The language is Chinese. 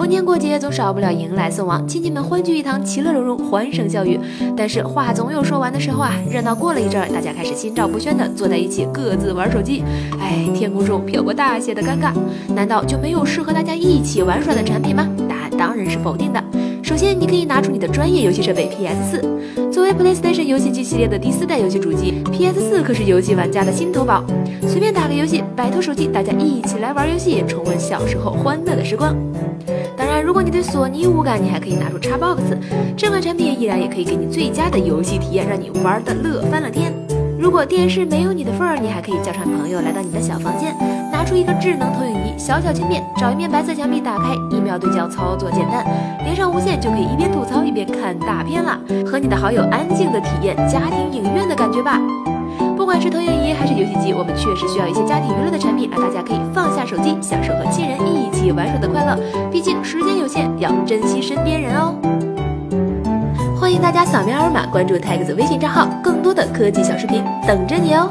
逢年过节总少不了迎来送往，亲戚们欢聚一堂，其乐融融，欢声笑语。但是话总有说完的时候啊，热闹过了一阵，大家开始心照不宣的坐在一起，各自玩手机。哎，天空中飘过大写的尴尬。难道就没有适合大家一起玩耍的产品吗？答案当然是否定的。首先，你可以拿出你的专业游戏设备 PS 四，作为 PlayStation 游戏机系列的第四代游戏主机，PS 四可是游戏玩家的心头宝。随便打个游戏，摆脱手机，大家一起来玩游戏，重温小时候欢乐的时光。如果你对索尼无感，你还可以拿出 Xbox，这款产品依然也可以给你最佳的游戏体验，让你玩的乐翻了天。如果电视没有你的份儿，你还可以叫上朋友来到你的小房间，拿出一个智能投影仪，小巧轻便，找一面白色墙壁打开，一秒对焦，操作简单，连上无线就可以一边吐槽一边看大片了，和你的好友安静的体验家庭影院的感觉吧。不管是投影仪还是游戏我们确实需要一些家庭娱乐的产品，让大家可以放下手机，享受和亲人一起玩耍的快乐。毕竟时间有限，要珍惜身边人哦。欢迎大家扫描二维码关注 Tags 微信账号，更多的科技小视频等着你哦。